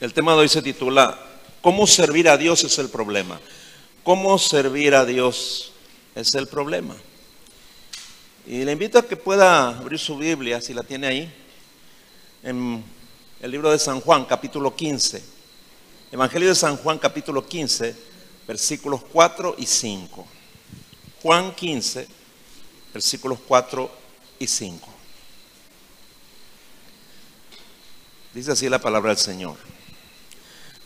El tema de hoy se titula ¿Cómo servir a Dios es el problema? ¿Cómo servir a Dios es el problema? Y le invito a que pueda abrir su Biblia, si la tiene ahí, en el libro de San Juan, capítulo 15. Evangelio de San Juan, capítulo 15, versículos 4 y 5. Juan 15, versículos 4 y 5. Dice así la palabra del Señor.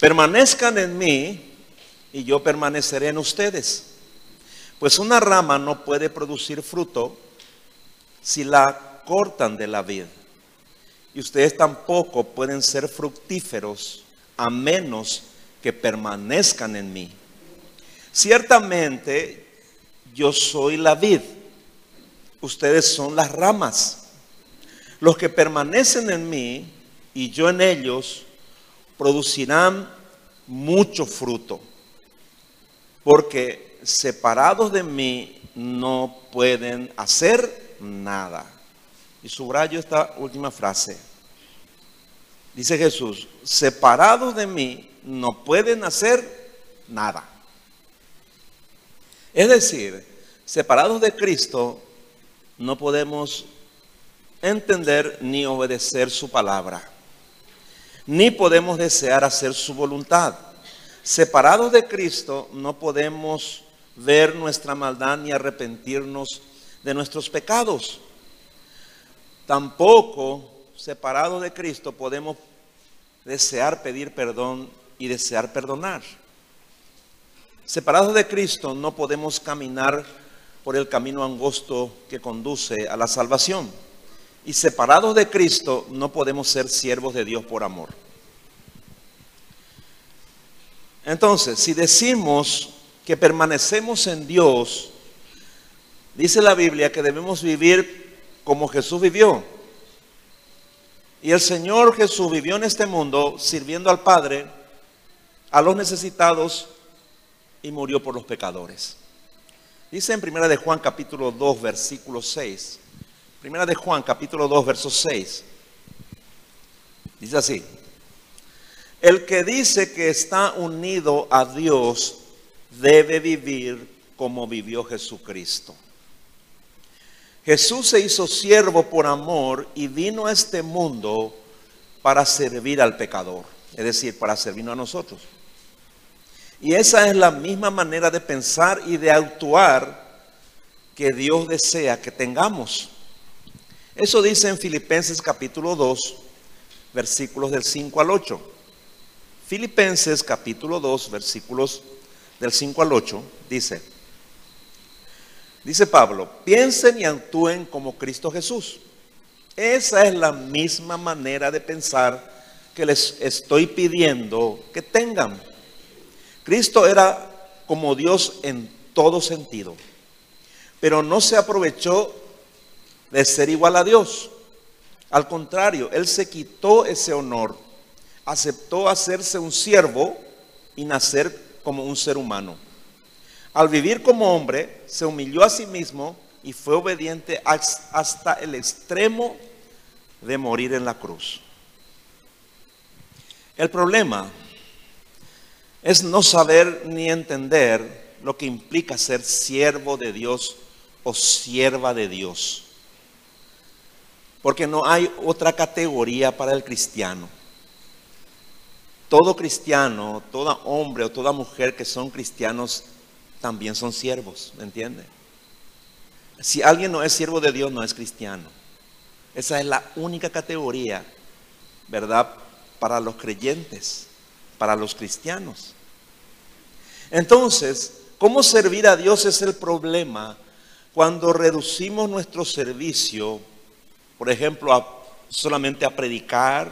Permanezcan en mí y yo permaneceré en ustedes. Pues una rama no puede producir fruto si la cortan de la vid. Y ustedes tampoco pueden ser fructíferos a menos que permanezcan en mí. Ciertamente yo soy la vid, ustedes son las ramas. Los que permanecen en mí y yo en ellos producirán mucho fruto, porque separados de mí no pueden hacer nada. Y subrayo esta última frase. Dice Jesús, separados de mí no pueden hacer nada. Es decir, separados de Cristo no podemos entender ni obedecer su palabra ni podemos desear hacer su voluntad. Separados de Cristo no podemos ver nuestra maldad ni arrepentirnos de nuestros pecados. Tampoco separados de Cristo podemos desear pedir perdón y desear perdonar. Separados de Cristo no podemos caminar por el camino angosto que conduce a la salvación. Y separados de Cristo no podemos ser siervos de Dios por amor. Entonces, si decimos que permanecemos en Dios, dice la Biblia que debemos vivir como Jesús vivió. Y el Señor Jesús vivió en este mundo sirviendo al Padre, a los necesitados y murió por los pecadores. Dice en Primera de Juan capítulo 2 versículo 6. Primera de Juan, capítulo 2, verso 6. Dice así. El que dice que está unido a Dios debe vivir como vivió Jesucristo. Jesús se hizo siervo por amor y vino a este mundo para servir al pecador, es decir, para servirnos a nosotros. Y esa es la misma manera de pensar y de actuar que Dios desea que tengamos. Eso dice en Filipenses capítulo 2, versículos del 5 al 8. Filipenses capítulo 2, versículos del 5 al 8, dice, dice Pablo, piensen y actúen como Cristo Jesús. Esa es la misma manera de pensar que les estoy pidiendo que tengan. Cristo era como Dios en todo sentido, pero no se aprovechó de ser igual a Dios. Al contrario, Él se quitó ese honor, aceptó hacerse un siervo y nacer como un ser humano. Al vivir como hombre, se humilló a sí mismo y fue obediente hasta el extremo de morir en la cruz. El problema es no saber ni entender lo que implica ser siervo de Dios o sierva de Dios porque no hay otra categoría para el cristiano. Todo cristiano, todo hombre o toda mujer que son cristianos también son siervos, ¿me entiende? Si alguien no es siervo de Dios, no es cristiano. Esa es la única categoría, ¿verdad? Para los creyentes, para los cristianos. Entonces, ¿cómo servir a Dios es el problema cuando reducimos nuestro servicio por ejemplo, solamente a predicar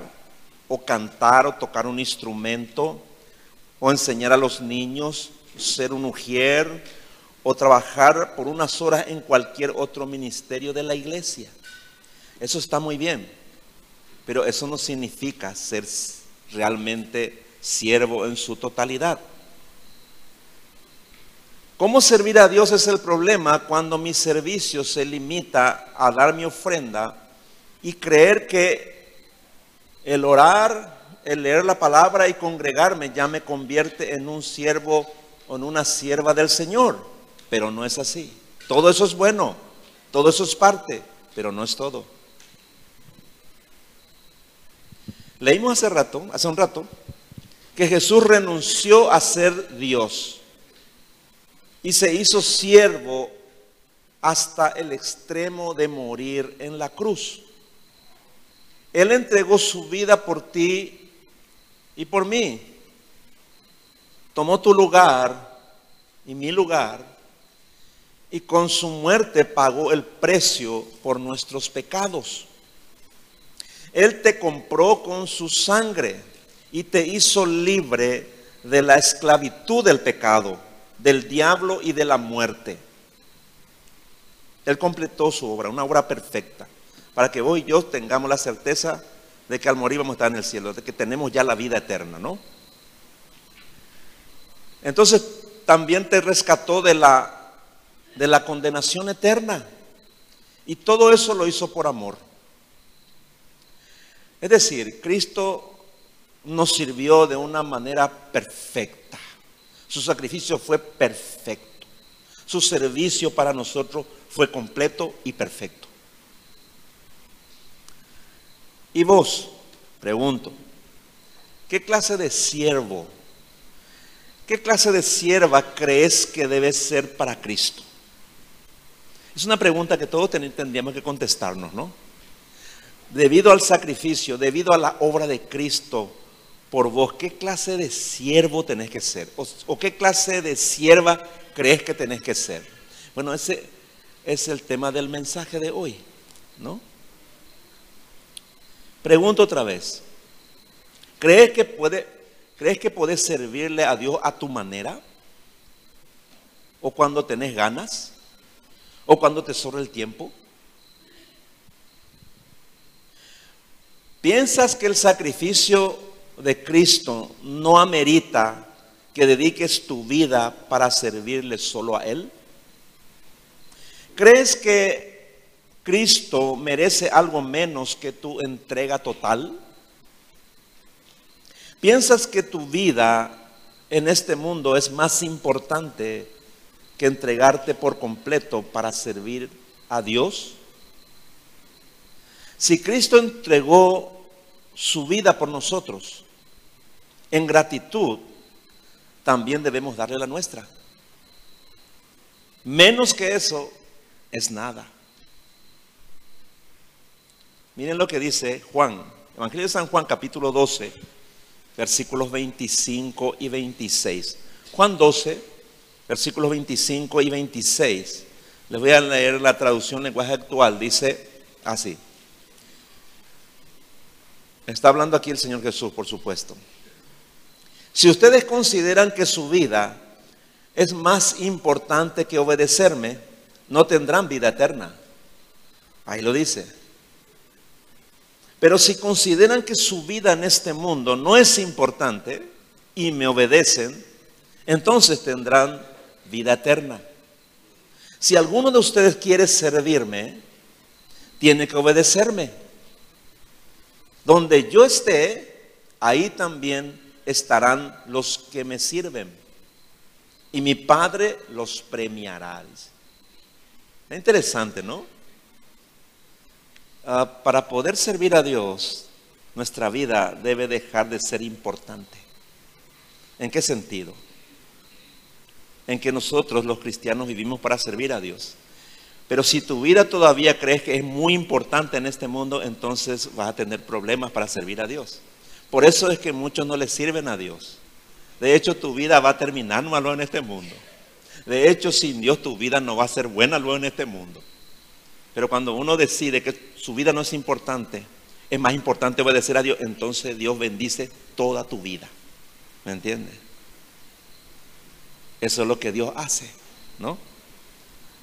o cantar o tocar un instrumento o enseñar a los niños, ser un ujier o trabajar por unas horas en cualquier otro ministerio de la iglesia. Eso está muy bien, pero eso no significa ser realmente siervo en su totalidad. ¿Cómo servir a Dios es el problema cuando mi servicio se limita a dar mi ofrenda y creer que el orar el leer la palabra y congregarme ya me convierte en un siervo o en una sierva del Señor, pero no es así. Todo eso es bueno, todo eso es parte, pero no es todo. Leímos hace rato, hace un rato, que Jesús renunció a ser Dios y se hizo siervo hasta el extremo de morir en la cruz. Él entregó su vida por ti y por mí. Tomó tu lugar y mi lugar y con su muerte pagó el precio por nuestros pecados. Él te compró con su sangre y te hizo libre de la esclavitud del pecado, del diablo y de la muerte. Él completó su obra, una obra perfecta, para que vos y yo tengamos la certeza de que al morir vamos a estar en el cielo, de que tenemos ya la vida eterna, ¿no? Entonces también te rescató de la, de la condenación eterna. Y todo eso lo hizo por amor. Es decir, Cristo nos sirvió de una manera perfecta. Su sacrificio fue perfecto. Su servicio para nosotros fue completo y perfecto. Y vos, pregunto, ¿qué clase de siervo, qué clase de sierva crees que debe ser para Cristo? Es una pregunta que todos tendríamos que contestarnos, ¿no? Debido al sacrificio, debido a la obra de Cristo por vos, ¿qué clase de siervo tenés que ser? ¿O, qué clase de sierva crees que tenés que ser? Bueno, ese es el tema del mensaje de hoy, ¿no? Pregunto otra vez. ¿Crees que crees que puedes servirle a Dios a tu manera? ¿O cuando tenés ganas? ¿O cuando te sobra el tiempo? ¿Piensas que el sacrificio de Cristo no amerita que dediques tu vida para servirle solo a Él? ¿Crees que Cristo merece algo menos que tu entrega total? ¿Piensas que tu vida en este mundo es más importante que entregarte por completo para servir a Dios? Si Cristo entregó su vida por nosotros, en gratitud, también debemos darle la nuestra. Menos que eso es nada. Miren lo que dice Juan, Evangelio de San Juan capítulo 12, versículos 25 y 26. Juan 12, versículos 25 y 26. Les voy a leer la traducción lenguaje actual. Dice así. Está hablando aquí el Señor Jesús, por supuesto. Si ustedes consideran que su vida es más importante que obedecerme, no tendrán vida eterna. Ahí lo dice. Pero si consideran que su vida en este mundo no es importante y me obedecen, entonces tendrán vida eterna. Si alguno de ustedes quiere servirme, tiene que obedecerme. Donde yo esté, ahí también estarán los que me sirven. Y mi Padre los premiará. Es interesante, ¿no? Ah, para poder servir a Dios, nuestra vida debe dejar de ser importante. ¿En qué sentido? En que nosotros los cristianos vivimos para servir a Dios. Pero si tu vida todavía crees que es muy importante en este mundo, entonces vas a tener problemas para servir a Dios. Por eso es que muchos no le sirven a Dios. De hecho, tu vida va a terminar malo en este mundo. De hecho, sin Dios tu vida no va a ser buena luego en este mundo. Pero cuando uno decide que su vida no es importante, es más importante obedecer a Dios, entonces Dios bendice toda tu vida. ¿Me entiendes? Eso es lo que Dios hace, ¿no?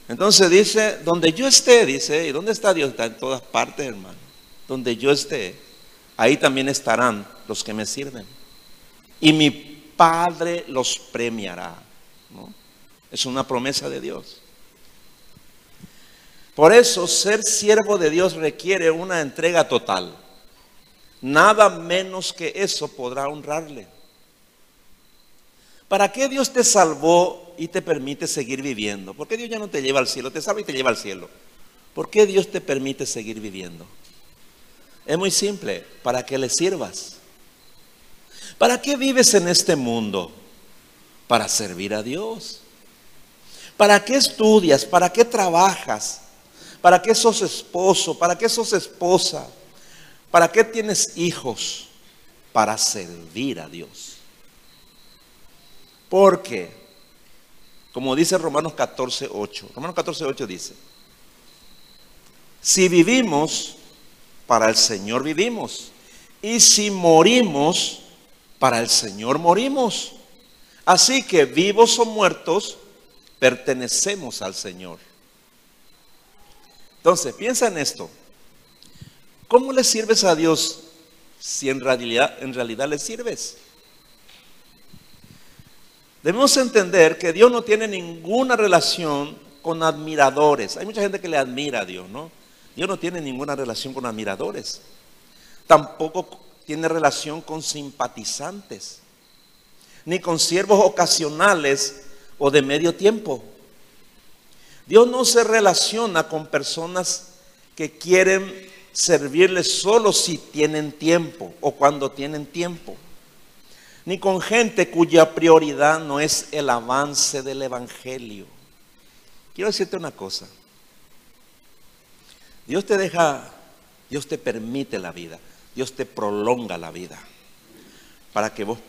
Entonces dice, donde yo esté, dice, ¿y dónde está Dios? Está en todas partes, hermano. Donde yo esté, ahí también estarán los que me sirven. Y mi Padre los premiará. ¿no? Es una promesa de Dios. Por eso ser siervo de Dios requiere una entrega total. nada menos que eso podrá honrarle. ¿Para qué Dios te salvó y te permite seguir viviendo? ¿Por qué Dios ya no te lleva al cielo? Te salva y te lleva al cielo. ¿Por qué Dios te permite seguir viviendo? Es muy simple, para que le sirvas. ¿Para qué vives en este mundo? Para servir a Dios. ¿Para qué estudias? ¿Para qué trabajas? ¿Para qué sos esposo? ¿Para qué sos esposa? ¿Para qué tienes hijos? Para servir a Dios. Porque, como dice Romanos 14, 8, Romanos 14, 8 dice, si vivimos, para el Señor vivimos. Y si morimos, para el Señor morimos. Así que vivos o muertos, pertenecemos al Señor. Entonces, piensa en esto. ¿Cómo le sirves a Dios si en realidad, en realidad le sirves? Debemos entender que Dios no tiene ninguna relación con admiradores. Hay mucha gente que le admira a Dios, ¿no? Dios no tiene ninguna relación con admiradores. Tampoco tiene relación con simpatizantes, ni con siervos ocasionales o de medio tiempo. Dios no se relaciona con personas que quieren servirle solo si tienen tiempo o cuando tienen tiempo, ni con gente cuya prioridad no es el avance del Evangelio. Quiero decirte una cosa. Dios te deja, Dios te permite la vida, Dios te prolonga la vida para que vos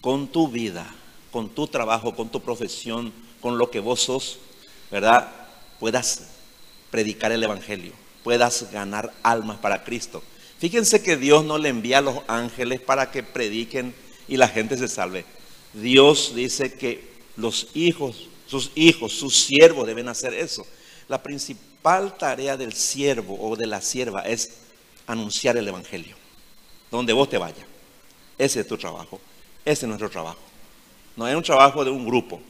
con tu vida, con tu trabajo, con tu profesión, con lo que vos sos, ¿verdad? Puedas predicar el Evangelio, puedas ganar almas para Cristo. Fíjense que Dios no le envía a los ángeles para que prediquen y la gente se salve. Dios dice que los hijos, sus hijos, sus siervos deben hacer eso. La principal tarea del siervo o de la sierva es anunciar el Evangelio. Donde vos te vayas. Ese es tu trabajo. Ese es nuestro trabajo. No es un trabajo de un grupo.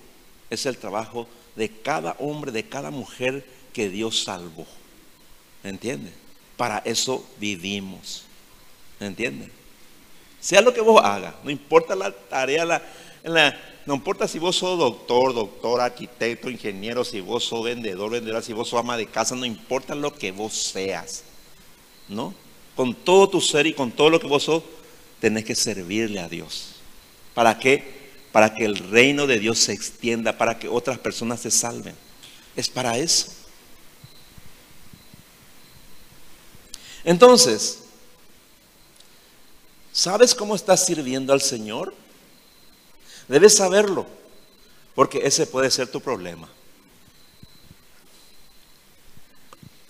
Es el trabajo de cada hombre, de cada mujer que Dios salvó. ¿Me entiendes? Para eso vivimos. ¿Me entiendes? Sea lo que vos hagas, no importa la tarea, no importa si vos sos doctor, doctor, arquitecto, ingeniero, si vos sos vendedor, vendedora, si vos sos ama de casa, no importa lo que vos seas, ¿no? Con todo tu ser y con todo lo que vos sos, tenés que servirle a Dios. ¿Para qué? Para que el reino de Dios se extienda, para que otras personas se salven. Es para eso. Entonces, ¿sabes cómo estás sirviendo al Señor? Debes saberlo, porque ese puede ser tu problema.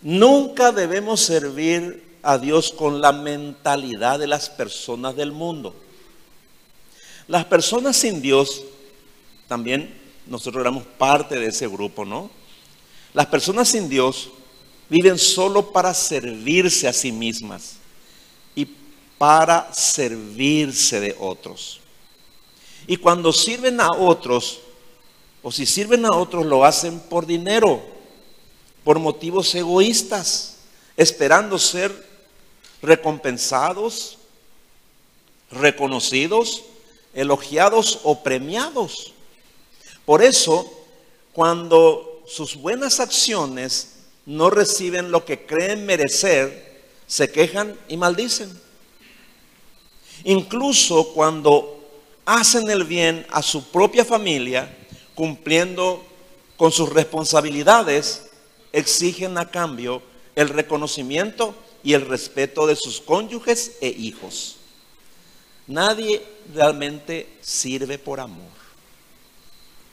Nunca debemos servir a Dios con la mentalidad de las personas del mundo. Las personas sin Dios, también nosotros éramos parte de ese grupo, ¿no? Las personas sin Dios viven solo para servirse a sí mismas y para servirse de otros. Y cuando sirven a otros, o si sirven a otros, lo hacen por dinero, por motivos egoístas, esperando ser recompensados, reconocidos elogiados o premiados. Por eso, cuando sus buenas acciones no reciben lo que creen merecer, se quejan y maldicen. Incluso cuando hacen el bien a su propia familia, cumpliendo con sus responsabilidades, exigen a cambio el reconocimiento y el respeto de sus cónyuges e hijos. Nadie realmente sirve por amor.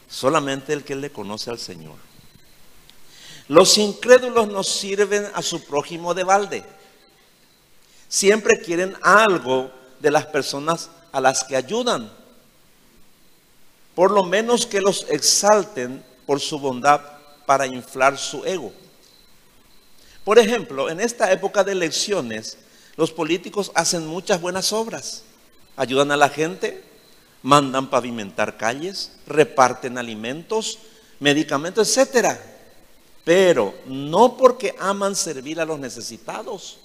Solamente el que le conoce al Señor. Los incrédulos no sirven a su prójimo de balde. Siempre quieren algo de las personas a las que ayudan. Por lo menos que los exalten por su bondad para inflar su ego. Por ejemplo, en esta época de elecciones, los políticos hacen muchas buenas obras ayudan a la gente, mandan pavimentar calles, reparten alimentos, medicamentos, etcétera. Pero no porque aman servir a los necesitados.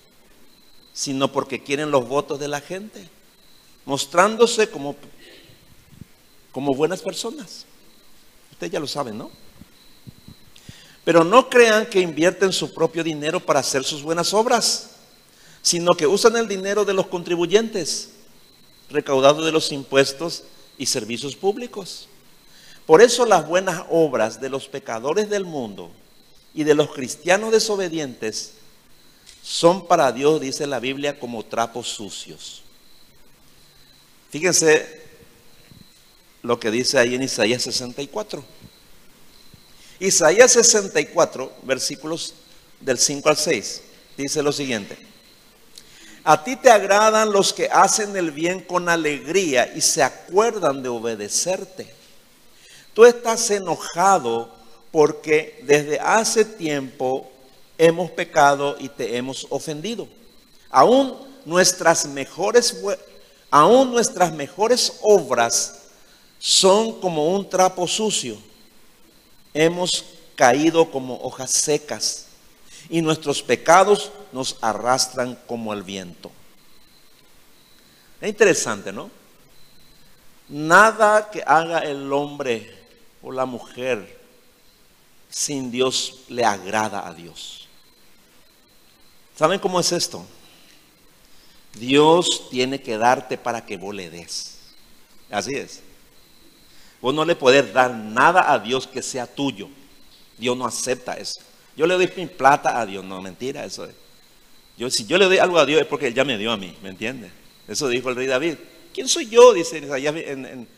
sino porque quieren los votos de la gente, mostrándose como, como buenas personas. Ustedes ya lo saben, ¿no? Pero no crean que invierten su propio dinero para hacer sus buenas obras, sino que usan el dinero de los contribuyentes, recaudado de los impuestos y servicios públicos. Por eso las buenas obras de los pecadores del mundo y de los cristianos desobedientes son para Dios, dice la Biblia, como trapos sucios. Fíjense lo que dice ahí en Isaías 64. Isaías 64, versículos del 5 al 6, dice lo siguiente. A ti te agradan los que hacen el bien con alegría y se acuerdan de obedecerte. Tú estás enojado porque desde hace tiempo hemos pecado y te hemos ofendido. Aún nuestras mejores, aún nuestras mejores obras son como un trapo sucio. Hemos caído como hojas secas y nuestros pecados nos arrastran como el viento. Es interesante, ¿no? Nada que haga el hombre o la mujer sin Dios le agrada a Dios. ¿Saben cómo es esto? Dios tiene que darte para que vos le des. Así es. Vos no le podés dar nada a Dios que sea tuyo. Dios no acepta eso. Yo le doy mi plata a Dios. No, mentira, eso es. Yo, si yo le doy algo a Dios es porque Él ya me dio a mí, ¿me entiendes? Eso dijo el rey David. ¿Quién soy yo? Dice en, en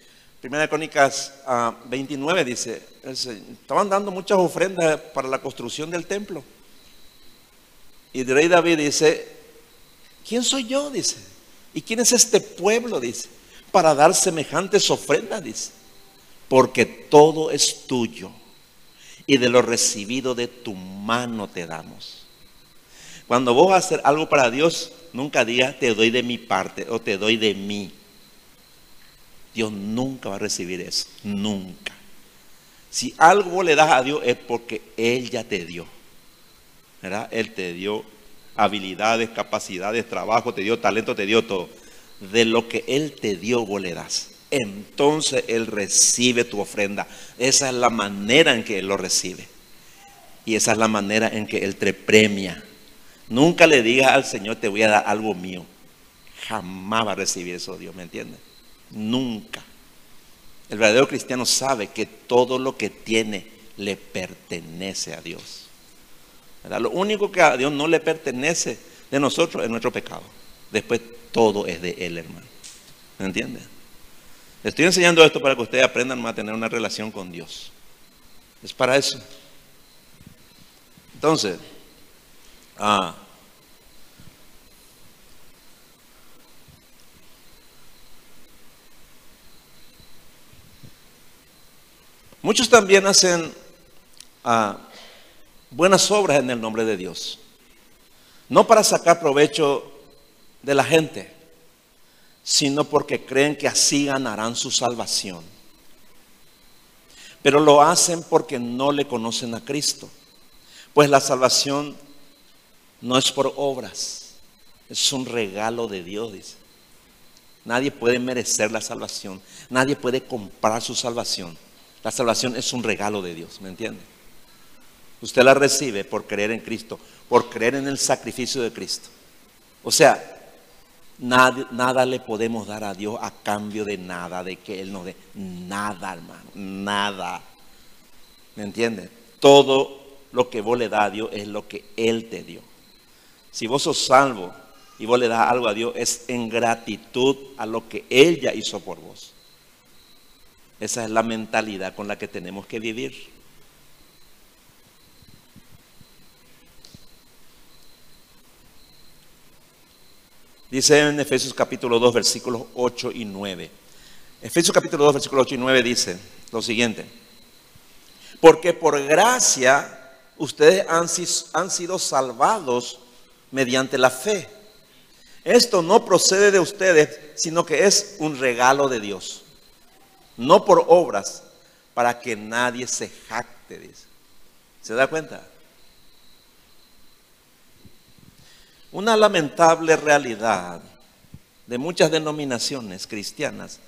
Primera Crónicas 29 ah, dice, estaban dando muchas ofrendas para la construcción del templo. Y el rey David dice, ¿quién soy yo? Dice. ¿Y quién es este pueblo? Dice. Para dar semejantes ofrendas, dice. Porque todo es tuyo. Y de lo recibido de tu mano te damos. Cuando vos vas a hacer algo para Dios, nunca digas te doy de mi parte o te doy de mí. Dios nunca va a recibir eso, nunca. Si algo le das a Dios es porque Él ya te dio. ¿Verdad? Él te dio habilidades, capacidades, trabajo, te dio talento, te dio todo. De lo que Él te dio, vos le das. Entonces Él recibe tu ofrenda. Esa es la manera en que Él lo recibe. Y esa es la manera en que Él te premia. Nunca le digas al Señor, te voy a dar algo mío. Jamás va a recibir eso Dios, ¿me entiendes? Nunca. El verdadero cristiano sabe que todo lo que tiene le pertenece a Dios. Lo único que a Dios no le pertenece de nosotros es nuestro pecado. Después todo es de Él, hermano. ¿Me estoy enseñando esto para que ustedes aprendan a tener una relación con Dios. Es para eso. Entonces, ah, Muchos también hacen ah, buenas obras en el nombre de Dios. No para sacar provecho de la gente, sino porque creen que así ganarán su salvación. Pero lo hacen porque no le conocen a Cristo. Pues la salvación no es por obras, es un regalo de Dios. Nadie puede merecer la salvación, nadie puede comprar su salvación. La salvación es un regalo de Dios, ¿me entiende? Usted la recibe por creer en Cristo, por creer en el sacrificio de Cristo. O sea, nada, nada le podemos dar a Dios a cambio de nada, de que Él nos dé. Nada, hermano, nada. ¿Me entiende? Todo lo que vos le das a Dios es lo que Él te dio. Si vos sos salvo y vos le das algo a Dios, es en gratitud a lo que Él hizo por vos. Esa es la mentalidad con la que tenemos que vivir. Dice en Efesios capítulo 2, versículos 8 y 9. Efesios capítulo 2, versículos 8 y 9 dice lo siguiente. Porque por gracia ustedes han, sido salvados mediante la fe. Esto no procede de ustedes, sino que es un regalo de Dios no por obras, para que nadie se jacte, dice. ¿Se da cuenta? Una lamentable realidad de muchas denominaciones cristianas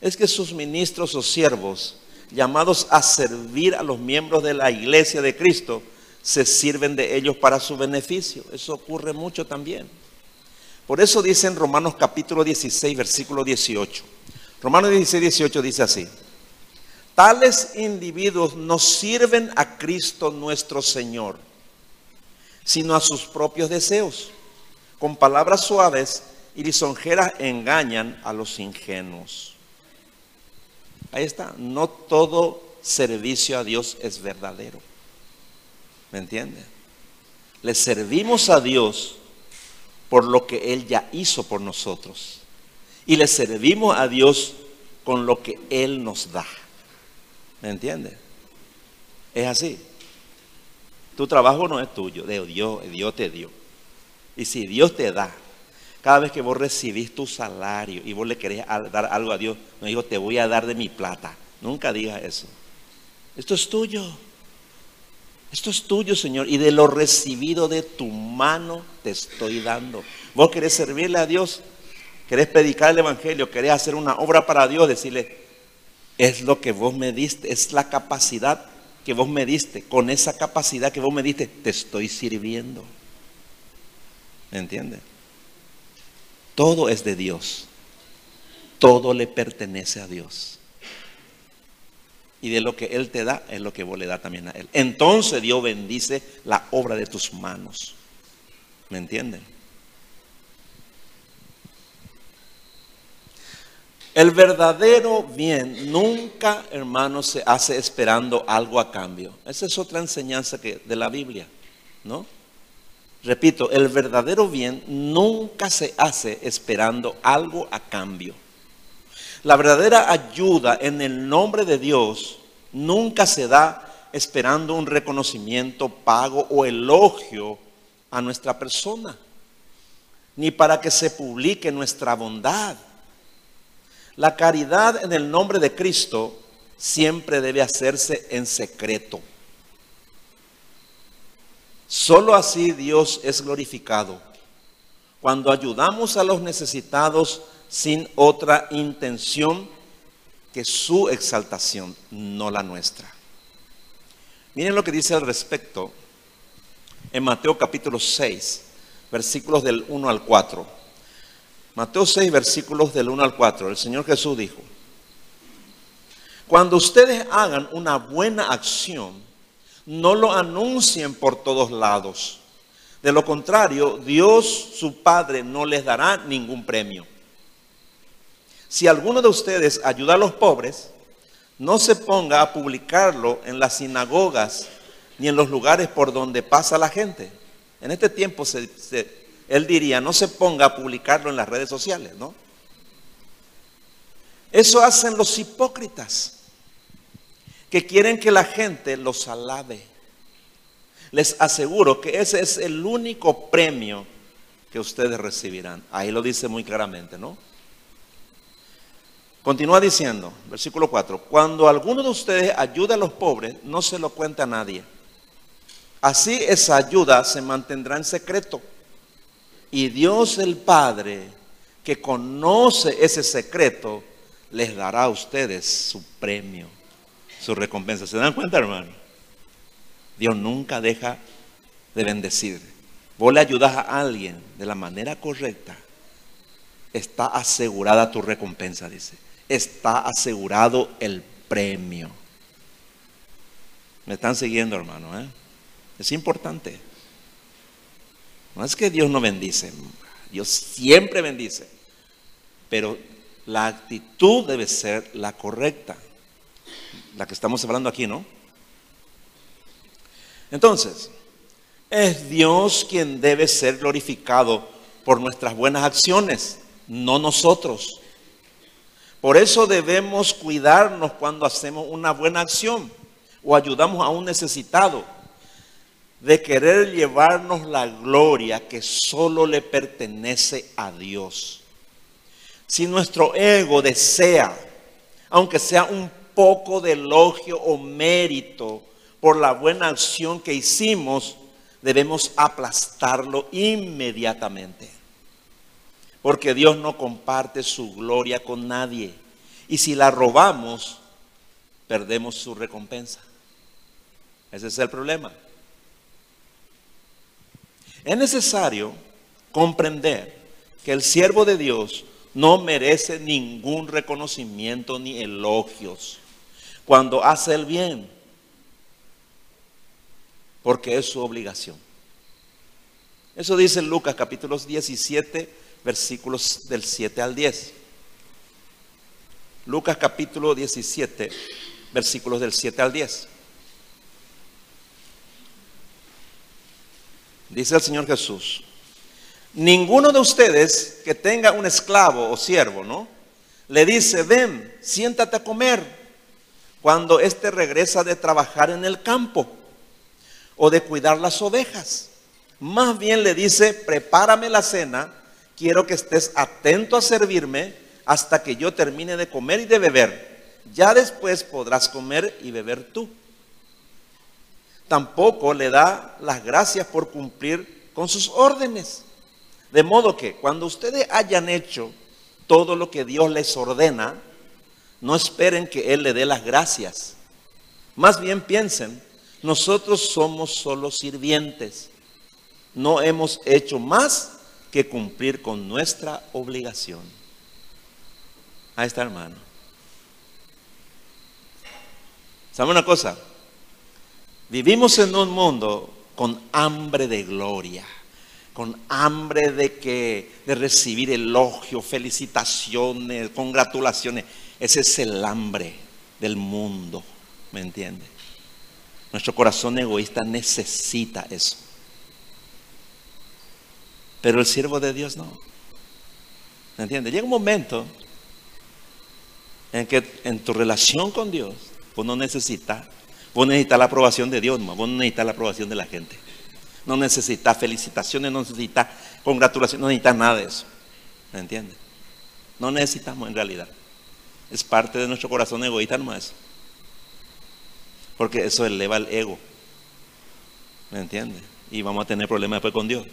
es que sus ministros o siervos llamados a servir a los miembros de la iglesia de Cristo se sirven de ellos para su beneficio. Eso ocurre mucho también. Por eso dice en Romanos capítulo 16, versículo 18. Romanos 16, 18 dice así. Tales individuos no sirven a Cristo nuestro Señor, sino a sus propios deseos. Con palabras suaves y lisonjeras engañan a los ingenuos. Ahí está. No todo servicio a Dios es verdadero. ¿Me entiende? Le servimos a Dios por lo que Él ya hizo por nosotros. Y le servimos a Dios con lo que Él nos da. ¿Me entiende? Es así. Tu trabajo no es tuyo, de Dios, Dios te dio. Y si Dios te da, cada vez que vos recibís tu salario y vos le querés dar algo a Dios, no digo, te voy a dar de mi plata. Nunca digas eso. Esto es tuyo. Esto es tuyo, Señor. Y de lo recibido de tu mano te estoy dando. Vos querés servirle a Dios, querés predicar el Evangelio, querés hacer una obra para Dios, decirle, es lo que vos me diste, es la capacidad que vos me diste. Con esa capacidad que vos me diste, te estoy sirviendo. ¿Me entiendes? Todo es de Dios. Todo le pertenece a Dios. Y de lo que Él te da es lo que vos le da también a Él. Entonces Dios bendice la obra de tus manos. ¿Me entienden? El verdadero bien nunca, hermanos, se hace esperando algo a cambio. Esa es otra enseñanza que, de la Biblia, ¿no? Repito, el verdadero bien nunca se hace esperando algo a cambio. La verdadera ayuda en el nombre de Dios nunca se da esperando un reconocimiento, pago o elogio a nuestra persona, ni para que se publique nuestra bondad. La caridad en el nombre de Cristo siempre debe hacerse en secreto. Solo así Dios es glorificado. Cuando ayudamos a los necesitados sin otra intención que su exaltación, no la nuestra. Miren lo que dice al respecto en Mateo capítulo 6, versículos del 1 al 4. Mateo 6, versículos del 1 al 4. El Señor Jesús dijo, cuando ustedes hagan una buena acción, no lo anuncien por todos lados. De lo contrario, Dios, su Padre, no les dará ningún premio. Si alguno de ustedes ayuda a los pobres, no se ponga a publicarlo en las sinagogas ni en los lugares por donde pasa la gente. En este tiempo él diría, no se ponga a publicarlo en las redes sociales, ¿no? Eso hacen los hipócritas que quieren que la gente los alabe. Les aseguro que ese es el único premio que ustedes recibirán. Ahí lo dice muy claramente, ¿no? Continúa diciendo, versículo 4, cuando alguno de ustedes ayuda a los pobres, no se lo cuenta a nadie. Así esa ayuda se mantendrá en secreto. Y Dios el Padre, que conoce ese secreto, les dará a ustedes su premio su recompensa. ¿Se dan cuenta, hermano? Dios nunca deja de bendecir. Vos le ayudas a alguien de la manera correcta, está asegurada tu recompensa, dice. Está asegurado el premio. Me están siguiendo, hermano. ¿eh? Es importante. No es que Dios no bendice. Dios siempre bendice. Pero la actitud debe ser la correcta la que estamos hablando aquí, ¿no? Entonces, es Dios quien debe ser glorificado por nuestras buenas acciones, no nosotros. Por eso debemos cuidarnos cuando hacemos una buena acción o ayudamos a un necesitado, de querer llevarnos la gloria que solo le pertenece a Dios. Si nuestro ego desea, aunque sea un poco de elogio o mérito por la buena acción que hicimos, debemos aplastarlo inmediatamente. Porque Dios no comparte su gloria con nadie. Y si la robamos, perdemos su recompensa. Ese es el problema. Es necesario comprender que el siervo de Dios no merece ningún reconocimiento ni elogios cuando hace el bien, porque es su obligación. Eso dice Lucas capítulo 17, versículos del 7 al 10. Lucas capítulo 17, versículos del 7 al 10. Dice el Señor Jesús, ninguno de ustedes que tenga un esclavo o siervo, ¿no? Le dice, ven, siéntate a comer cuando éste regresa de trabajar en el campo o de cuidar las ovejas. Más bien le dice, prepárame la cena, quiero que estés atento a servirme hasta que yo termine de comer y de beber. Ya después podrás comer y beber tú tampoco le da las gracias por cumplir con sus órdenes. De modo que cuando ustedes hayan hecho todo lo que Dios les ordena, no esperen que Él le dé las gracias. Más bien piensen, nosotros somos solo sirvientes. No hemos hecho más que cumplir con nuestra obligación. Ahí está, hermano. ¿Sabe una cosa? Vivimos en un mundo con hambre de gloria, con hambre de que de recibir elogio, felicitaciones, congratulaciones. Ese es el hambre del mundo, ¿me entiende? Nuestro corazón egoísta necesita eso. Pero el siervo de Dios no. ¿Me entiende? Llega un momento en que en tu relación con Dios uno necesita Vos necesitas la aprobación de Dios, no. vos no necesitas la aprobación de la gente. No necesitas felicitaciones, no necesitas congratulaciones, no necesitas nada de eso. ¿Me entiendes? No necesitamos en realidad. Es parte de nuestro corazón egoísta nomás. Porque eso eleva el ego. ¿Me entiendes? Y vamos a tener problemas después con Dios.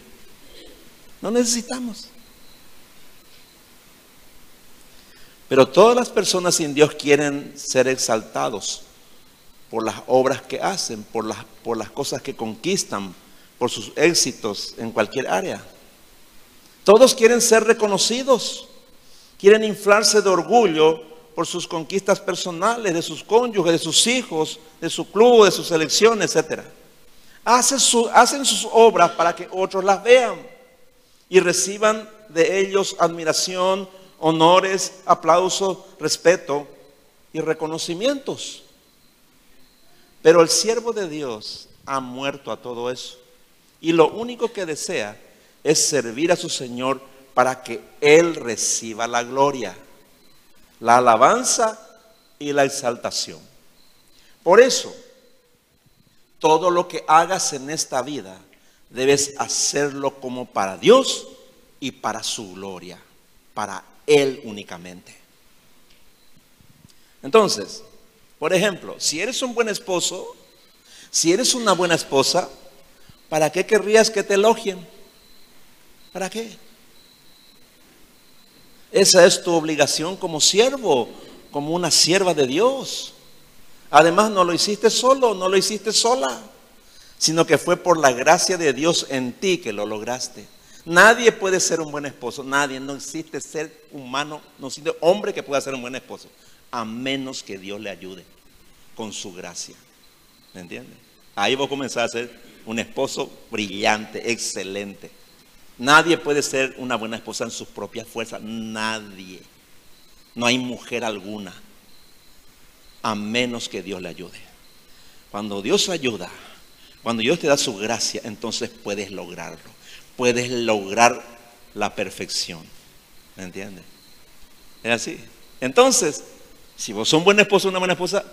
No necesitamos. Pero todas las personas sin Dios quieren ser exaltados por las obras que hacen, por las, por las cosas que conquistan, por sus éxitos en cualquier área. Todos quieren ser reconocidos, quieren inflarse de orgullo por sus conquistas personales, de sus cónyuges, de sus hijos, de su club, de sus elecciones, etc. Hacen, hacen sus obras para que otros las vean y reciban de ellos admiración, honores, aplausos, respeto y reconocimientos. Pero el siervo de Dios ha muerto a todo eso. Y lo único que desea es servir a su Señor para que Él reciba la gloria, la alabanza y la exaltación. Por eso, todo lo que hagas en esta vida, debes hacerlo como para Dios y para su gloria, para Él únicamente. Entonces, por ejemplo, si eres un buen esposo, si eres una buena esposa, ¿para qué querrías que te elogien? ¿Para qué? Esa es tu obligación como siervo, como una sierva de Dios. Además, no lo hiciste solo, no lo hiciste sola, sino que fue por la gracia de Dios en ti que lo lograste. Nadie puede ser un buen esposo, nadie, no existe ser humano, no existe hombre que pueda ser un buen esposo a menos que Dios le ayude con su gracia. ¿Me entiendes? Ahí va a comenzar a ser un esposo brillante, excelente. Nadie puede ser una buena esposa en sus propias fuerzas. Nadie. No hay mujer alguna. A menos que Dios le ayude. Cuando Dios ayuda, cuando Dios te da su gracia, entonces puedes lograrlo. Puedes lograr la perfección. ¿Me entiendes? Es así. Entonces, si vos sos un buen esposo una buena esposa,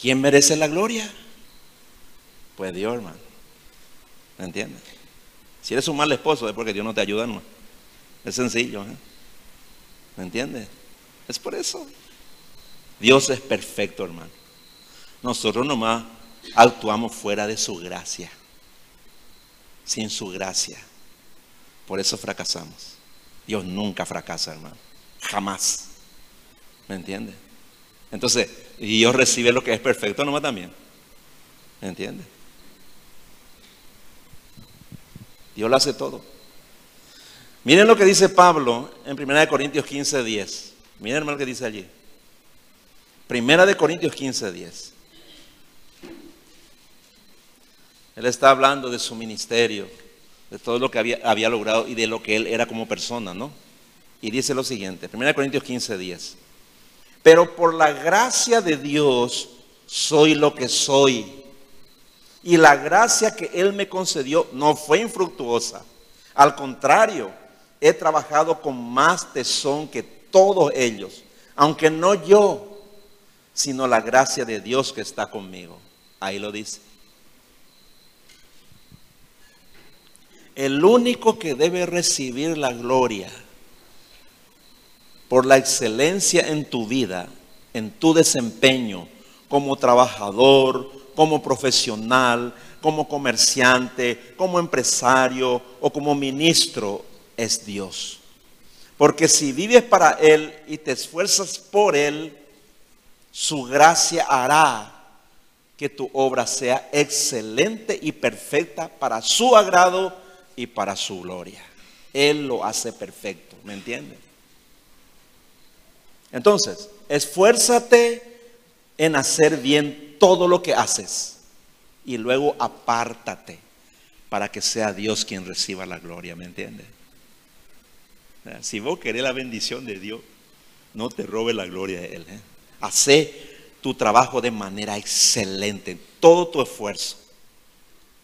¿quién merece la gloria? Pues Dios, hermano. ¿Me entiendes? Si eres un mal esposo es porque Dios no te ayuda, no. Es sencillo, ¿eh? ¿Me entiendes? Es por eso. Dios es perfecto, hermano. Nosotros nomás actuamos fuera de su gracia. sin su gracia. Por eso fracasamos. Dios nunca fracasa, hermano. Jamás. ¿Me entiende? Entonces, Dios recibe lo que es perfecto nomás también. ¿Me entiende? Dios lo hace todo. Miren lo que dice Pablo en 1 Corintios 15, 10. Miren hermano que dice allí. Primera de Corintios 15, 10. Él está hablando de su ministerio, de todo lo que había, había, logrado y de lo que él era como persona, ¿no? Y dice lo siguiente, 1 Corintios 15, 10. Pero por la gracia de Dios soy lo que soy. Y la gracia que Él me concedió no fue infructuosa. Al contrario, he trabajado con más tesón que todos ellos. Aunque no yo, sino la gracia de Dios que está conmigo. Ahí lo dice. El único que debe recibir la gloria por la excelencia en tu vida, en tu desempeño como trabajador, como profesional, como comerciante, como empresario o como ministro, es Dios. Porque si vives para Él y te esfuerzas por Él, su gracia hará que tu obra sea excelente y perfecta para su agrado y para su gloria. Él lo hace perfecto, ¿me entiendes? Entonces, esfuérzate en hacer bien todo lo que haces y luego apártate para que sea Dios quien reciba la gloria, ¿me entiendes? Si vos querés la bendición de Dios, no te robe la gloria de Él. ¿eh? Tu trabajo de manera excelente, todo tu esfuerzo,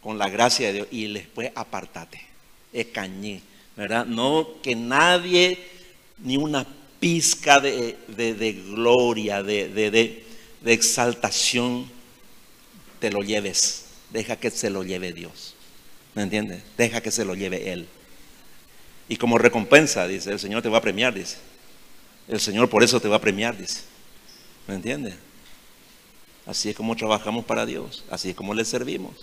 con la gracia de Dios, y después apartate, cañé, ¿verdad? No que nadie, ni una pizca de, gloria, de, de, exaltación, te lo lleves. Deja que se lo lleve Dios. ¿Me entiendes? Deja que se lo lleve Él. Y como recompensa, dice, el Señor te va a premiar, dice. El Señor por eso te va a premiar, dice. ¿Me entiendes? Así es como trabajamos para Dios. Así es como le servimos.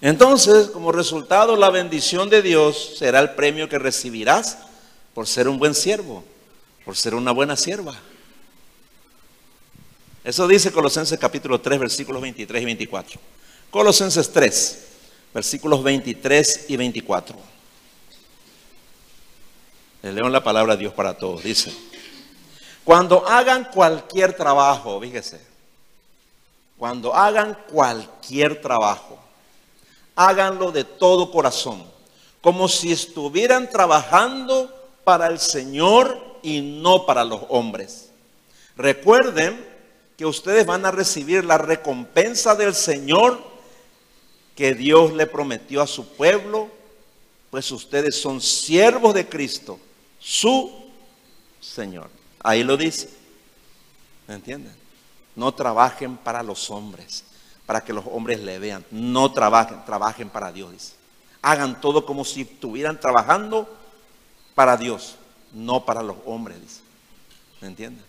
Entonces, como resultado, la bendición de Dios será el premio que recibirás por ser un buen siervo, por ser una buena sierva. Eso dice Colosenses capítulo 3, versículos 23 y 24. Colosenses 3, versículos 23 y 24. Le leo la palabra de Dios para todos. Dice, cuando hagan cualquier trabajo, fíjese, cuando hagan cualquier trabajo, háganlo de todo corazón, como si estuvieran trabajando para el Señor y no para los hombres. Recuerden que ustedes van a recibir la recompensa del Señor que Dios le prometió a su pueblo, pues ustedes son siervos de Cristo, su Señor. Ahí lo dice. ¿Me entienden? No trabajen para los hombres, para que los hombres le vean. No trabajen, trabajen para Dios. Hagan todo como si estuvieran trabajando para Dios, no para los hombres, dice. ¿Me entienden?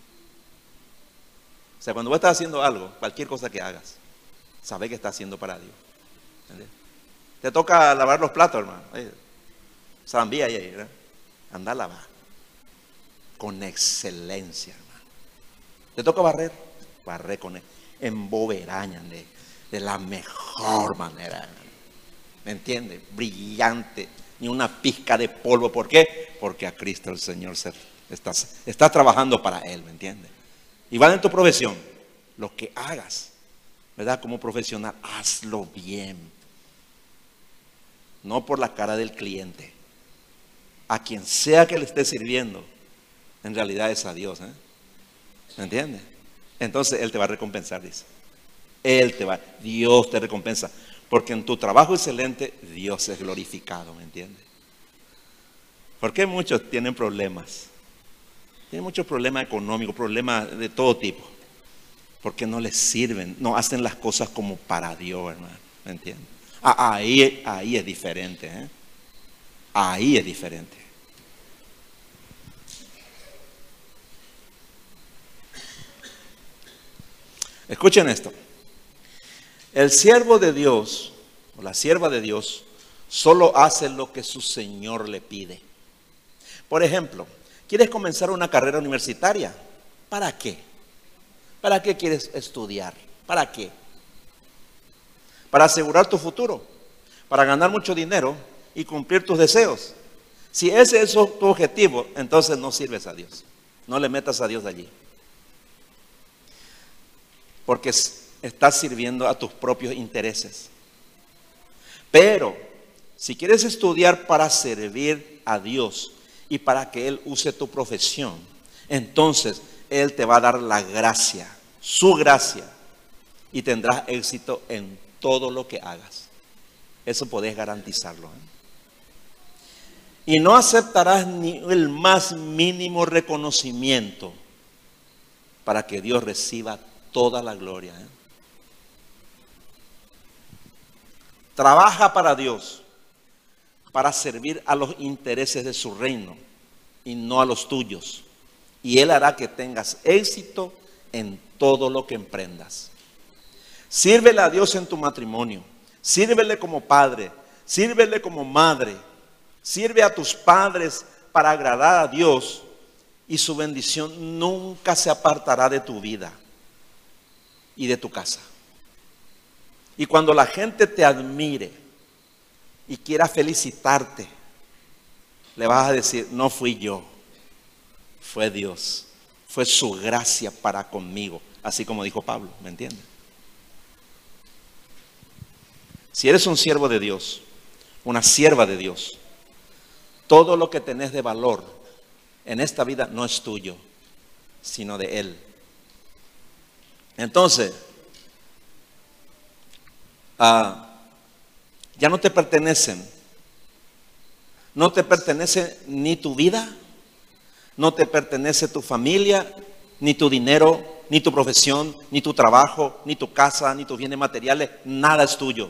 O sea, cuando vos estás haciendo algo, cualquier cosa que hagas, sabe que estás haciendo para Dios. Te toca lavar los platos, hermano. Zambía ahí, ¿verdad? Anda a lavar. Con excelencia, hermano. Te toca barrer, barrer con emboberaña de de la mejor manera. ¿Me entiende? Brillante, ni una pizca de polvo. ¿Por qué? Porque a Cristo el Señor se, está, trabajando para Él, ¿me entiende? Y va en tu profesión, lo que hagas, ¿verdad? Como profesional, hazlo bien. No por la cara del cliente. A quien sea que le esté sirviendo, en realidad es a Dios. ¿eh? ¿Me entiende? Entonces Él te va a recompensar, dice. Él te va, Dios te recompensa. Porque en tu trabajo excelente, Dios es glorificado, ¿me entiendes? Porque muchos tienen problemas. Tienen muchos problemas económicos, problemas de todo tipo. Porque no les sirven, no hacen las cosas como para Dios, hermano. ¿Me entiendes? Ah, ahí, ahí es diferente. ¿eh? Ahí es diferente. Escuchen esto. El siervo de Dios, o la sierva de Dios, solo hace lo que su Señor le pide. Por ejemplo, ¿quieres comenzar una carrera universitaria? ¿Para qué? ¿Para qué quieres estudiar? ¿Para qué? Para asegurar tu futuro, para ganar mucho dinero y cumplir tus deseos. Si ese es tu objetivo, entonces no sirves a Dios. No le metas a Dios allí. Porque estás sirviendo a tus propios intereses. Pero si quieres estudiar para servir a Dios y para que Él use tu profesión, entonces Él te va a dar la gracia, su gracia, y tendrás éxito en todo lo que hagas. Eso podés garantizarlo. ¿eh? y no aceptarás ni el más mínimo reconocimiento para que Dios reciba toda la gloria. ¿eh? Trabaja para Dios, para servir a los intereses de su reino y no a los tuyos. Y Él hará que tengas éxito en todo lo que emprendas. Sírvele a Dios en tu matrimonio, sírvele como padre, sírvele como madre Sirve a tus padres para agradar a Dios y su bendición nunca se apartará de tu vida y de tu casa. Y cuando la gente te admire y quiera felicitarte, le vas a decir, no fui yo, fue Dios, fue su gracia para conmigo, así como dijo Pablo, ¿me entiendes? Si eres un siervo de Dios, una sierva de Dios, todo lo que tenés de valor en esta vida no es tuyo, sino de Él. Entonces, ya no te pertenecen. No te pertenece ni tu vida, no te pertenece tu familia, ni tu dinero, ni tu profesión, ni tu trabajo, ni tu casa, ni tus bienes materiales. Nada es tuyo.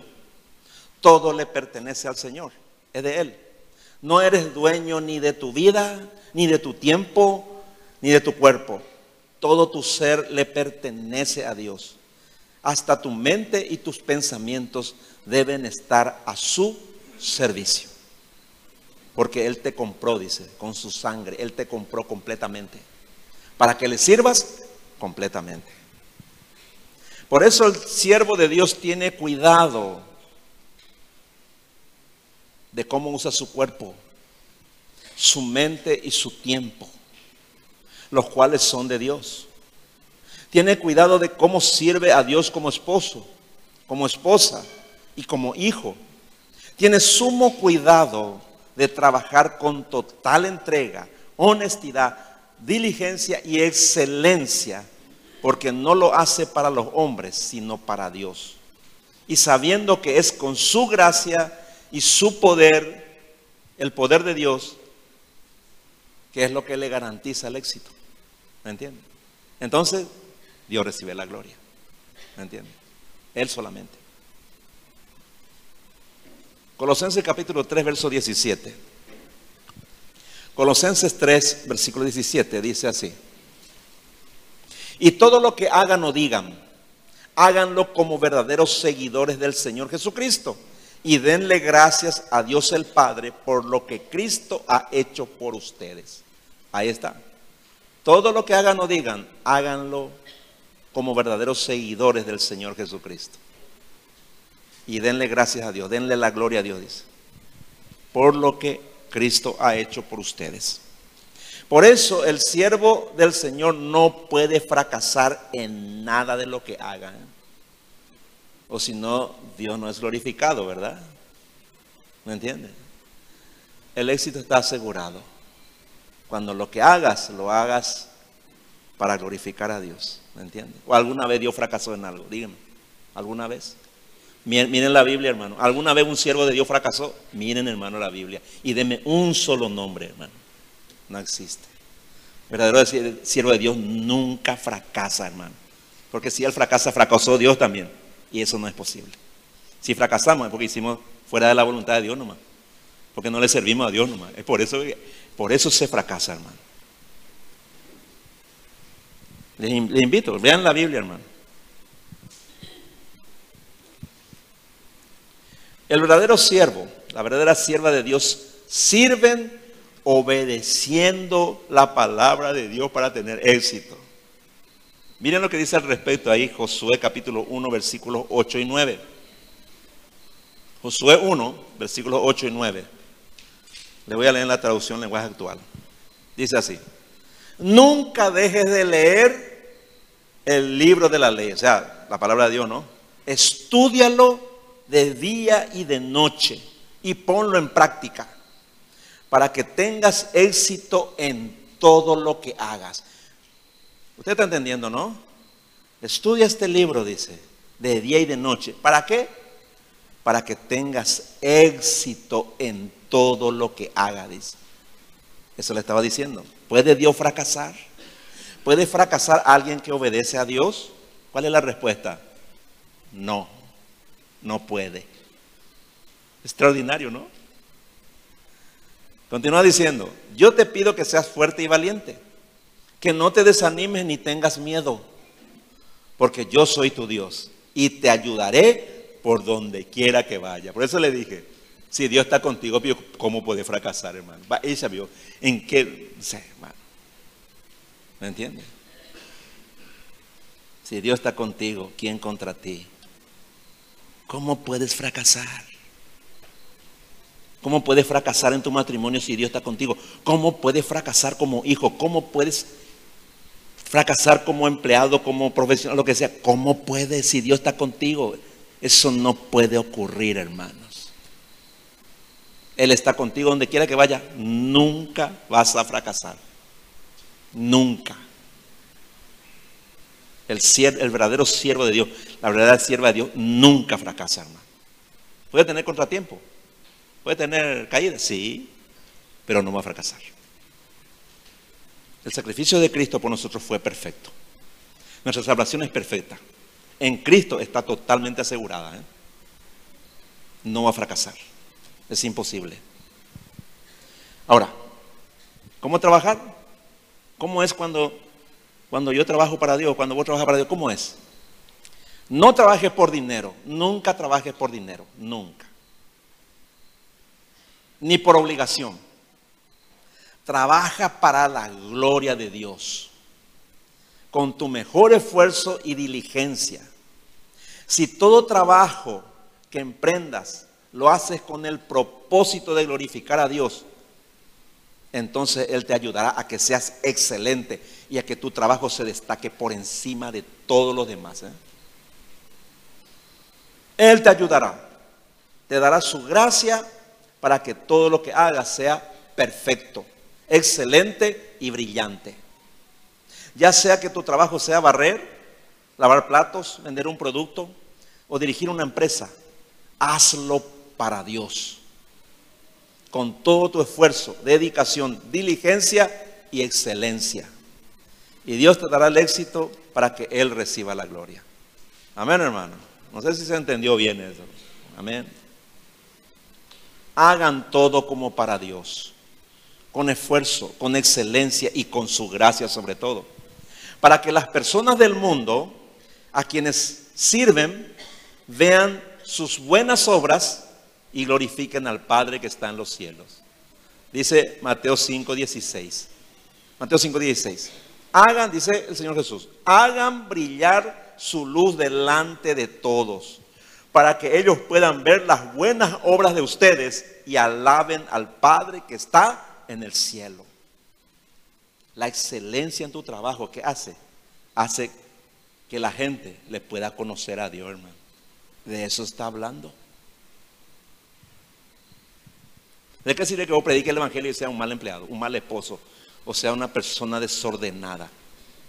Todo le pertenece al Señor. Es de Él. No eres dueño ni de tu vida, ni de tu tiempo, ni de tu cuerpo. Todo tu ser le pertenece a Dios. Hasta tu mente y tus pensamientos deben estar a su servicio. Porque Él te compró, dice, con su sangre. Él te compró completamente. Para que le sirvas completamente. Por eso el siervo de Dios tiene cuidado de cómo usa su cuerpo, su mente y su tiempo, los cuales son de Dios. Tiene cuidado de cómo sirve a Dios como esposo, como esposa y como hijo. Tiene sumo cuidado de trabajar con total entrega, honestidad, diligencia y excelencia, porque no lo hace para los hombres, sino para Dios. Y sabiendo que es con su gracia y su poder, el poder de Dios, que es lo que le garantiza el éxito. ¿Me entiende? Entonces, Dios recibe la gloria. ¿Me entiende? Él solamente. Colosenses capítulo 3, verso 17. Colosenses 3, versículo 17 dice así. Y todo lo que hagan o digan, háganlo como verdaderos seguidores del Señor Jesucristo y denle gracias a Dios el Padre por lo que Cristo ha hecho por ustedes. Ahí está. Todo lo que hagan o digan, háganlo como verdaderos seguidores del Señor Jesucristo. Y denle gracias a Dios, denle la gloria a Dios, dice, por lo que Cristo ha hecho por ustedes. Por eso el siervo del Señor no puede fracasar en nada de lo que hagan o si no, Dios no es glorificado, ¿verdad? ¿Me entiendes? El éxito está asegurado. Cuando lo que hagas, lo hagas para glorificar a Dios. ¿Me entiendes? ¿O alguna vez Dios fracasó en algo? Díganme. ¿Alguna vez? Miren la Biblia, hermano. ¿Alguna vez un siervo de Dios fracasó? Miren, hermano, la Biblia. Y denme un solo nombre, hermano. No existe. Verdadero siervo de Dios nunca fracasa, hermano. Porque si él fracasa, fracasó Dios también. Y eso no es posible. Si fracasamos es porque hicimos fuera de la voluntad de Dios nomás. Porque no le servimos a Dios nomás. Es por eso, por eso se fracasa, hermano. Les, invito, vean la Biblia, hermano. El verdadero siervo, la verdadera sierva de Dios, sirven obedeciendo la palabra de Dios para tener éxito. Miren lo que dice al respecto ahí Josué capítulo 1 versículos 8 y 9. Josué 1 versículos 8 y 9. Le voy a leer la traducción lenguaje actual. Dice así. Nunca dejes de leer el libro de la ley, o sea, la palabra de Dios, ¿no? Estúdialo de día y de noche y ponlo en práctica para que tengas éxito en todo lo que hagas. Usted está entendiendo, ¿no? Estudia este libro, dice, de día y de noche. ¿Para qué? Para que tengas éxito en todo lo que haga, dice. Eso le estaba diciendo. ¿Puede Dios fracasar? ¿Puede fracasar alguien que obedece a Dios? ¿Cuál es la respuesta? No, no puede. Extraordinario, ¿no? Continúa diciendo, yo te pido que seas fuerte y valiente que no te desanimes ni tengas miedo, porque yo soy tu Dios y te ayudaré por donde quiera que vaya. Por eso le dije, si Dios está contigo, ¿cómo puede fracasar, hermano? Ella vio en qué, hermano. ¿Me entiendes? Si Dios está contigo, ¿quién contra ti? ¿Cómo puedes fracasar? ¿Cómo puedes fracasar en tu matrimonio si Dios está contigo? ¿Cómo puedes fracasar como hijo? ¿Cómo puedes fracasar como empleado, como profesional, lo que sea. ¿Cómo puede si Dios está contigo? Eso no puede ocurrir, hermanos. Él está contigo donde quiera que vaya. Nunca vas a fracasar. Nunca. El, verdadero siervo de Dios, la verdadera sierva de Dios, nunca fracasa, hermano. Puede tener contratiempo, puede tener caída, sí, pero no va a fracasar. El sacrificio de Cristo por nosotros fue perfecto. Nuestra salvación es perfecta. En Cristo está totalmente asegurada. ¿eh? No va a fracasar. Es imposible. Ahora, ¿cómo trabajar? ¿Cómo es cuando, cuando yo trabajo para Dios, cuando vos trabajas para Dios? ¿Cómo es? No trabajes por dinero. Nunca trabajes por dinero. Nunca. Ni por obligación. Trabaja para la gloria de Dios, con tu mejor esfuerzo y diligencia. Si todo trabajo que emprendas lo haces con el propósito de glorificar a Dios, entonces Él te ayudará a que seas excelente y a que tu trabajo se destaque por encima de todos los demás. ¿eh? Él te ayudará, te dará su gracia para que todo lo que hagas sea perfecto excelente y brillante. Ya sea que tu trabajo sea barrer, lavar platos, vender un producto o dirigir una empresa, hazlo para Dios. Con todo tu esfuerzo, dedicación, diligencia y excelencia. Y Dios te dará el éxito para que Él reciba la gloria. Amén, hermano. No sé si se entendió bien eso. Amén. Hagan todo como para Dios con esfuerzo, con excelencia y con su gracia sobre todo. Para que las personas del mundo a quienes sirven vean sus buenas obras y glorifiquen al Padre que está en los cielos. Dice Mateo 5:16. Mateo 5:16. Hagan, dice el Señor Jesús, hagan brillar su luz delante de todos, para que ellos puedan ver las buenas obras de ustedes y alaben al Padre que está en el cielo. La excelencia en tu trabajo, ¿qué hace? Hace que la gente le pueda conocer a Dios, hermano. De eso está hablando. ¿De qué sirve que vos prediques el Evangelio y sea un mal empleado, un mal esposo, o sea una persona desordenada?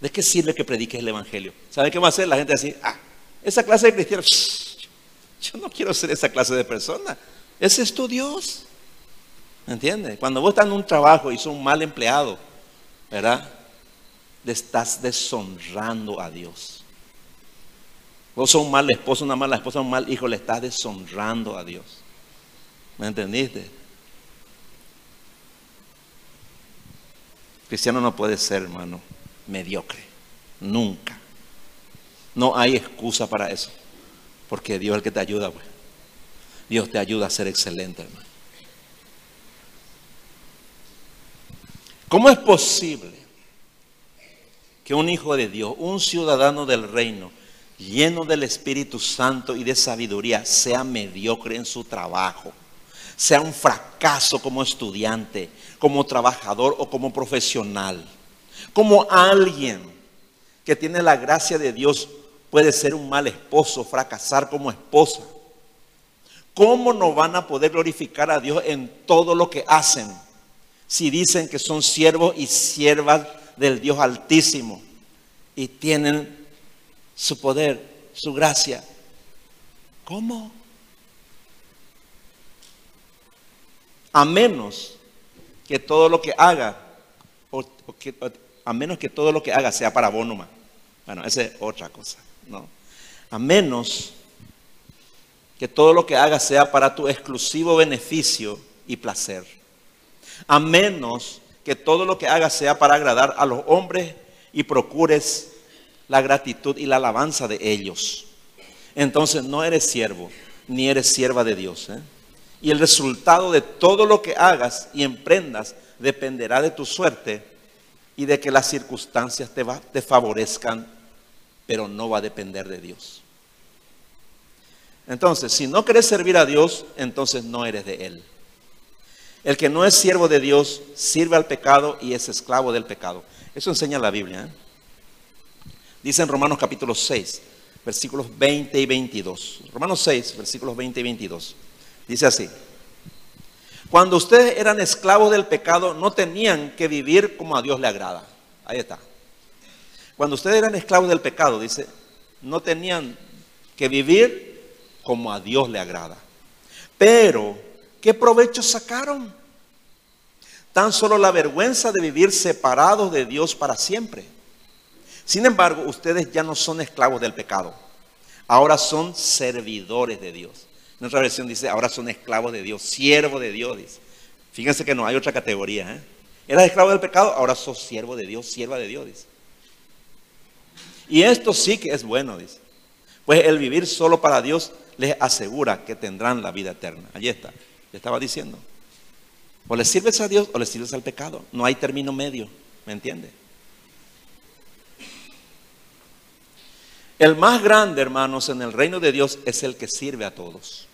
¿De qué sirve que prediques el Evangelio? ¿Sabe qué va a hacer? La gente así, ah, esa clase de cristianos, yo no quiero ser esa clase de persona. Ese es tu Dios. ¿Me entiendes? Cuando vos estás en un trabajo y sos un mal empleado, ¿verdad? Le estás deshonrando a Dios. Vos sos un mal esposo, una mala esposa, un mal hijo, le estás deshonrando a Dios. ¿Me entendiste? Cristiano no puede ser, hermano, mediocre. Nunca. No hay excusa para eso. Porque Dios es el que te ayuda, pues. Dios te ayuda a ser excelente, hermano. ¿Cómo es posible que un hijo de Dios, un ciudadano del reino, lleno del Espíritu Santo y de sabiduría, sea mediocre en su trabajo, sea un fracaso como estudiante, como trabajador o como profesional? Como alguien que tiene la gracia de Dios puede ser un mal esposo, fracasar como esposa. ¿Cómo no van a poder glorificar a Dios en todo lo que hacen si dicen que son siervos y siervas del Dios Altísimo y tienen su poder, su gracia? ¿Cómo? A menos que todo lo que haga, a menos que todo lo que haga sea para Bonuma. Bueno, esa es otra cosa, ¿no? A menos que todo lo que hagas sea para tu exclusivo beneficio y placer. A menos que todo lo que hagas sea para agradar a los hombres y procures la gratitud y la alabanza de ellos. Entonces no eres siervo, ni eres sierva de Dios. ¿eh? Y el resultado de todo lo que hagas y emprendas dependerá de tu suerte y de que las circunstancias te, favorezcan, pero no va a depender de Dios. Entonces, si no quieres servir a Dios, entonces no eres de Él. El que no es siervo de Dios sirve al pecado y es esclavo del pecado. Eso enseña la Biblia. ¿eh? Dice en Romanos capítulo 6, versículos 20 y 22. Romanos 6, versículos 20 y 22. Dice así. Cuando ustedes eran esclavos del pecado, no tenían que vivir como a Dios le agrada. Ahí está. Cuando ustedes eran esclavos del pecado, dice, no tenían que vivir como a Dios le agrada. Pero, ¿qué provecho sacaron? Tan solo la vergüenza de vivir separados de Dios para siempre. Sin embargo, ustedes ya no son esclavos del pecado. Ahora son servidores de Dios. En otra versión dice, ahora son esclavos de Dios, siervos de Dios. Dice. Fíjense que no hay otra categoría. ¿eh? Eras esclavo del pecado, ahora sos siervo de Dios, sierva de Dios. Dice. Y esto sí que es bueno, dice. Pues el vivir solo para Dios les asegura que tendrán la vida eterna. Allí está, le estaba diciendo. O le sirves a Dios o le sirves al pecado. No hay término medio, ¿me entiende? El más grande, hermanos, en el reino de Dios es el que sirve a todos.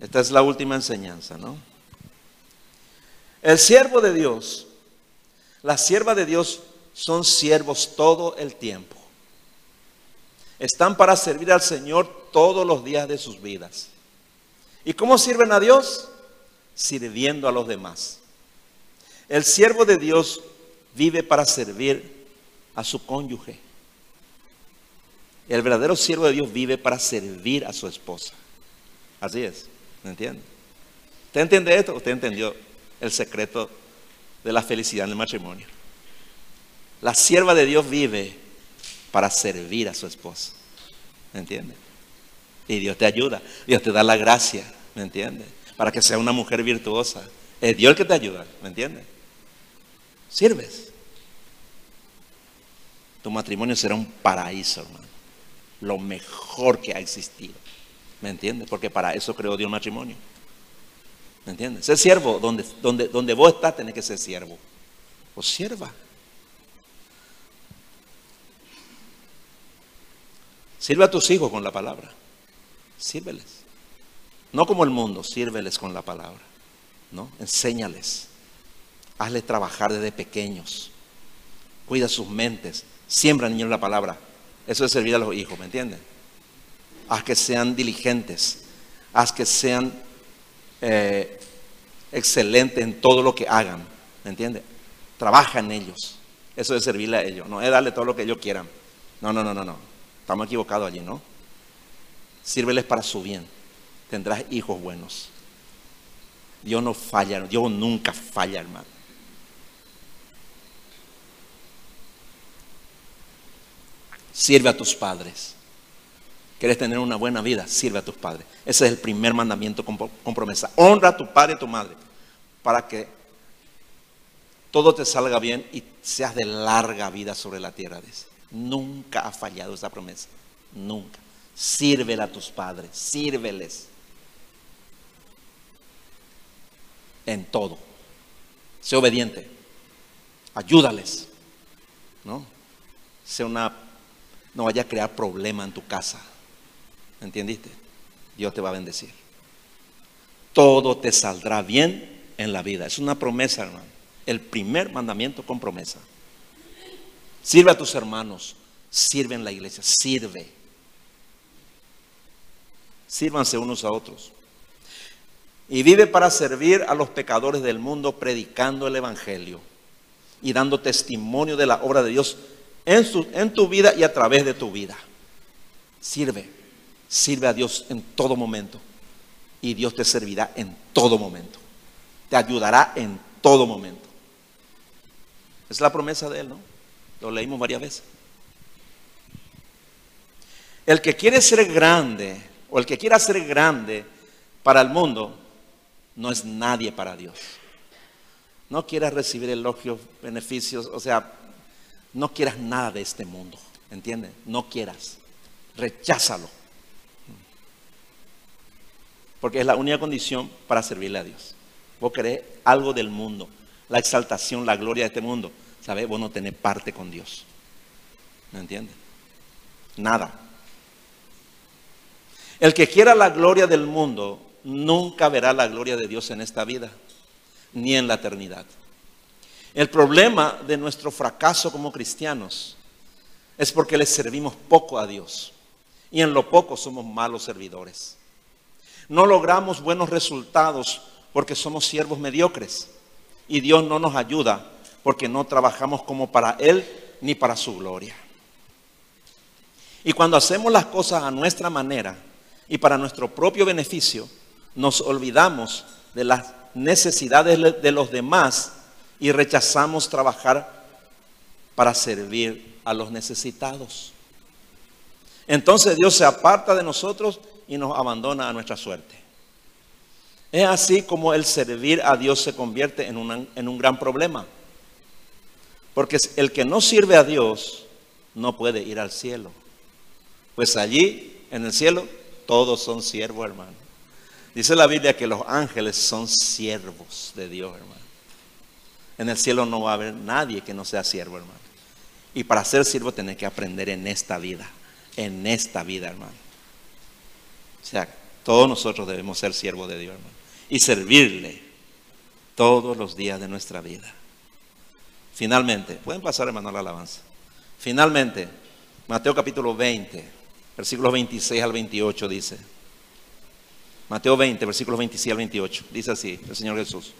Esta es la última enseñanza, ¿no? El siervo de Dios, la sierva de Dios son siervos todo el tiempo. Están para servir al Señor todos los días de sus vidas. ¿Y cómo sirven a Dios? Sirviendo a los demás. El siervo de Dios vive para servir a su cónyuge. El verdadero siervo de Dios vive para servir a su esposa. Así es, ¿me entiende? ¿Usted entiende esto? ¿Usted entendió el secreto de la felicidad en el matrimonio? La sierva de Dios vive para servir a su esposo. ¿Me entiende? Y Dios te ayuda, Dios te da la gracia, ¿me entiende? Para que sea una mujer virtuosa. Es Dios el que te ayuda, ¿me entiende? Sirves. Tu matrimonio será un paraíso, hermano. Lo mejor que ha existido. ¿Me entiende? Porque para eso creó Dios matrimonio. ¿Me entiendes? Ser siervo, donde, donde, donde vos estás, tenés que ser siervo. O sierva. Sirve a tus hijos con la palabra. Sírveles. No como el mundo, sírveles con la palabra. ¿No? Enséñales. Hazles trabajar desde pequeños. Cuida sus mentes. Siembra niños la palabra. Eso es servir a los hijos, ¿me entienden? Haz que sean diligentes. Haz que sean eh, excelentes en todo lo que hagan. ¿Me entiendes? Trabaja en ellos. Eso es servirle a ellos. No es darle todo lo que ellos quieran. No, no, no, no, no. Estamos equivocados allí, ¿no? Sírveles para su bien. Tendrás hijos buenos. Dios no falla, Dios nunca falla, hermano. Sirve a tus padres. ¿Quieres tener una buena vida? Sirve a tus padres. Ese es el primer mandamiento con, promesa. Honra a tu padre y a tu madre para que todo te salga bien y seas de larga vida sobre la tierra. Dice. Nunca ha fallado esa promesa. Nunca. Sírvele a tus padres, sírveles. En todo. Sé obediente. Ayúdales. ¿No? Sé una. No vaya a crear problema en tu casa. ¿Entendiste? Dios te va a bendecir. Todo te saldrá bien en la vida. Es una promesa, hermano. El primer mandamiento con promesa. Sirve a tus hermanos. Sirve en la iglesia. Sirve. Sírvanse unos a otros. Y vive para servir a los pecadores del mundo predicando el Evangelio y dando testimonio de la obra de Dios en, su, en tu vida y a través de tu vida. Sirve, sirve a Dios en todo momento y Dios te servirá en todo momento. Te ayudará en todo momento. Es la promesa de Él, ¿no? Lo leímos varias veces. El que quiere ser grande o el que quiera ser grande para el mundo no es nadie para Dios. No quieras recibir elogios, beneficios, o sea, no quieras nada de este mundo, ¿entiendes? No quieras, recházalo. Porque es la única condición para servirle a Dios. Vos querés algo del mundo, la exaltación, la gloria de este mundo. ¿Sabes? Vos no tenés parte con Dios. ¿Me entiendes? Nada. El que quiera la gloria del mundo nunca verá la gloria de Dios en esta vida, ni en la eternidad. El problema de nuestro fracaso como cristianos es porque le servimos poco a Dios y en lo poco somos malos servidores. No logramos buenos resultados porque somos siervos mediocres y Dios no nos ayuda porque no trabajamos como para Él ni para su gloria. Y cuando hacemos las cosas a nuestra manera y para nuestro propio beneficio, nos olvidamos de las necesidades de los demás y rechazamos trabajar para servir a los necesitados. Entonces Dios se aparta de nosotros y nos abandona a nuestra suerte. Es así como el servir a Dios se convierte en, en un gran problema. Porque el que no sirve a Dios no puede ir al cielo. Pues allí, en el cielo, todos son siervos, hermano. Dice la Biblia que los ángeles son siervos de Dios, hermano. En el cielo no va a haber nadie que no sea siervo, hermano. Y para ser siervo tenés que aprender en esta vida, en esta vida, hermano. Sea, todos nosotros debemos ser siervos de Dios, hermano. Y servirle todos los días de nuestra vida. Finalmente, pueden pasar, hermano, la alabanza. Finalmente, Mateo capítulo 20, versículos 26 al 28 dice. Mateo 20, versículos 26 al 28. Dice así el Señor Jesús.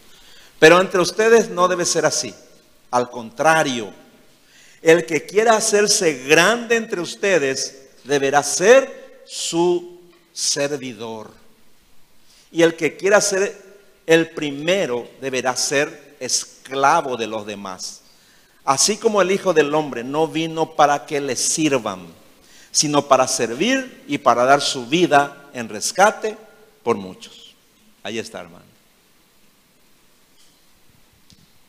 Pero entre ustedes no debe ser así. Al contrario, el que quiera hacerse grande entre ustedes deberá ser su servidor. Y el que quiera ser el primero deberá ser esclavo de los demás. Así como el Hijo del Hombre no vino para que le sirvan, sino para servir y para dar su vida en rescate por muchos. Ahí está, hermano.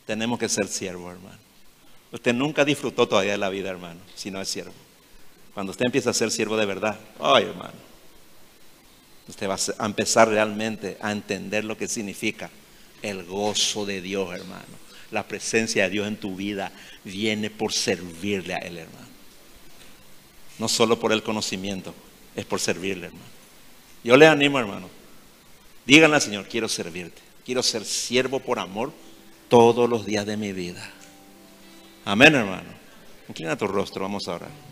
Tenemos que ser siervos, hermano. Usted nunca disfrutó todavía de la vida, hermano, si no es siervo. Cuando usted empieza a ser siervo de verdad, ay, hermano, usted va a empezar realmente a entender lo que significa el gozo de Dios, hermano. La presencia de Dios en tu vida viene por servirle a Él, hermano. No solo por el conocimiento, es por servirle, hermano. Yo le animo, hermano. Díganle al Señor, quiero servirte. Quiero ser siervo por amor todos los días de mi vida. Amén, hermano. Inclina tu rostro, vamos a orar.